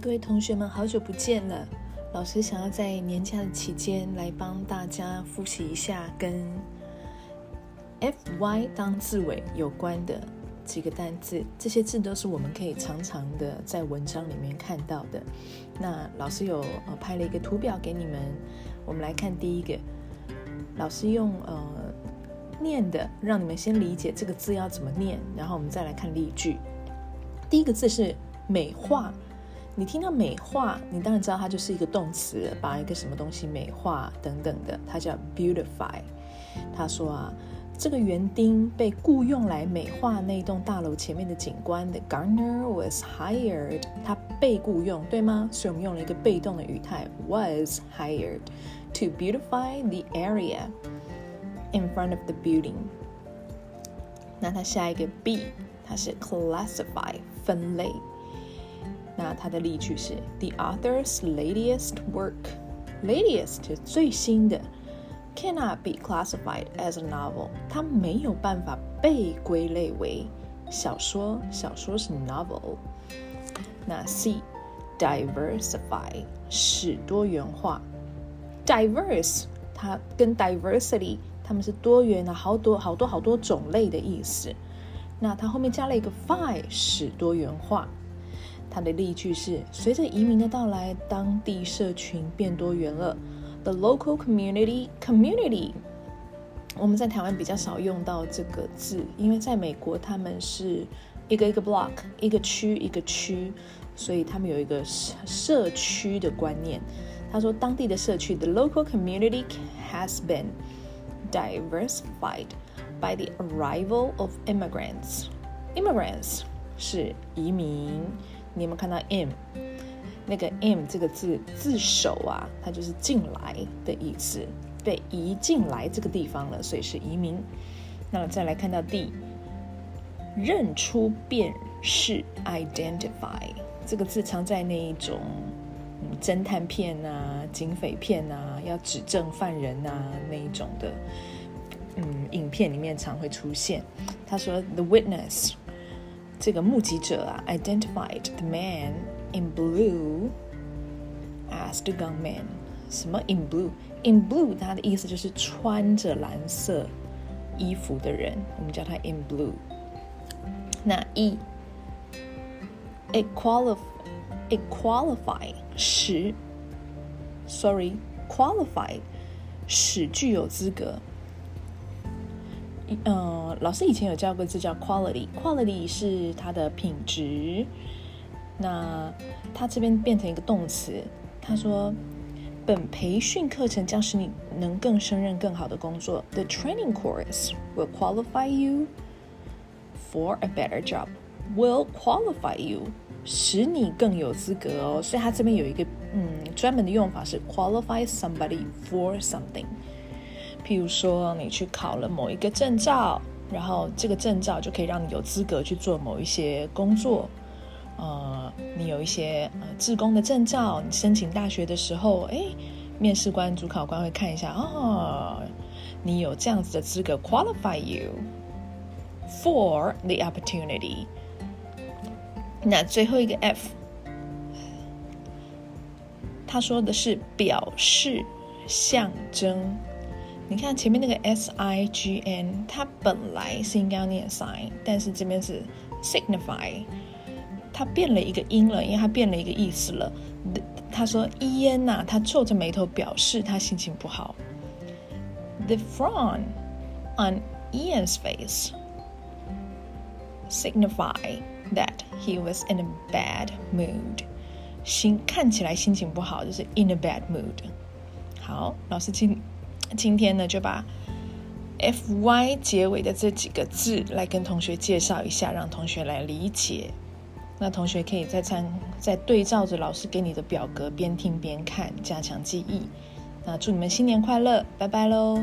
各位同学们，好久不见了。老师想要在年假的期间来帮大家复习一下跟 F Y 当字尾有关的几个单字。这些字都是我们可以常常的在文章里面看到的。那老师有呃拍了一个图表给你们，我们来看第一个。老师用呃念的，让你们先理解这个字要怎么念，然后我们再来看例句。第一个字是美化。你听到美化，你当然知道它就是一个动词，把一个什么东西美化等等的，它叫 beautify。他说啊，这个园丁被雇用来美化那栋大楼前面的景观。The gardener was hired，他被雇用，对吗？所以我们用了一个被动的语态，was hired to beautify the area in front of the building。那它下一个 B，它是 classify，分类。那它的例句是：The author's latest work，latest 最新的，cannot be classified as a novel，它没有办法被归类为小说，小说是 novel。那 C，diversify 使多元化，diverse 它跟 diversity 它们是多元的，好多好多好多种类的意思。那它后面加了一个 fi，使多元化。它的例句是：随着移民的到来，当地社群变多元了。The local community community，我们在台湾比较少用到这个字，因为在美国他们是一个一个 block，一个区一个区，所以他们有一个社区的观念。他说，当地的社区，the local community has been diversified by the arrival of immigrants。immigrants 是移民。你有没有看到 m 那个 m 这个字字首啊，它就是进来的意思，被移进来这个地方了，所以是移民。那再来看到 d 认出辨识 identify 这个字常在那一种侦探片啊、警匪片啊，要指证犯人啊那一种的嗯影片里面常会出现。他说 the witness。这个目击者啊，identified the man in blue as the gunman。什么 in blue？in blue，它的意思就是穿着蓝色衣服的人，我们叫他 in blue。那 e，qualify，qualify 使，sorry，qualified 使具有资格。嗯，老师以前有教过字叫 quality，quality 是它的品质。那它这边变成一个动词，他说本培训课程将使你能更胜任更好的工作。The training course will qualify you for a better job. Will qualify you 使你更有资格哦。所以它这边有一个嗯专门的用法是 qualify somebody for something。譬如说，你去考了某一个证照，然后这个证照就可以让你有资格去做某一些工作。呃，你有一些呃志工的证照，你申请大学的时候，哎，面试官、主考官会看一下，哦，你有这样子的资格，qualify you for the opportunity。那最后一个 F，他说的是表示、象征。你看前面那个 s i g n，它本来是应该要念 sign，但是这边是 signify，它变了一个音了，因为它变了一个意思了。他说伊恩呐，他皱着眉头表示他心情不好。The frown on Ian's face signify that he was in a bad mood，心看起来心情不好，就是 in a bad mood。好，老师请。 今天呢，就把 F Y 结尾的这几个字来跟同学介绍一下，让同学来理解。那同学可以再参再对照着老师给你的表格，边听边看，加强记忆。那祝你们新年快乐，拜拜喽！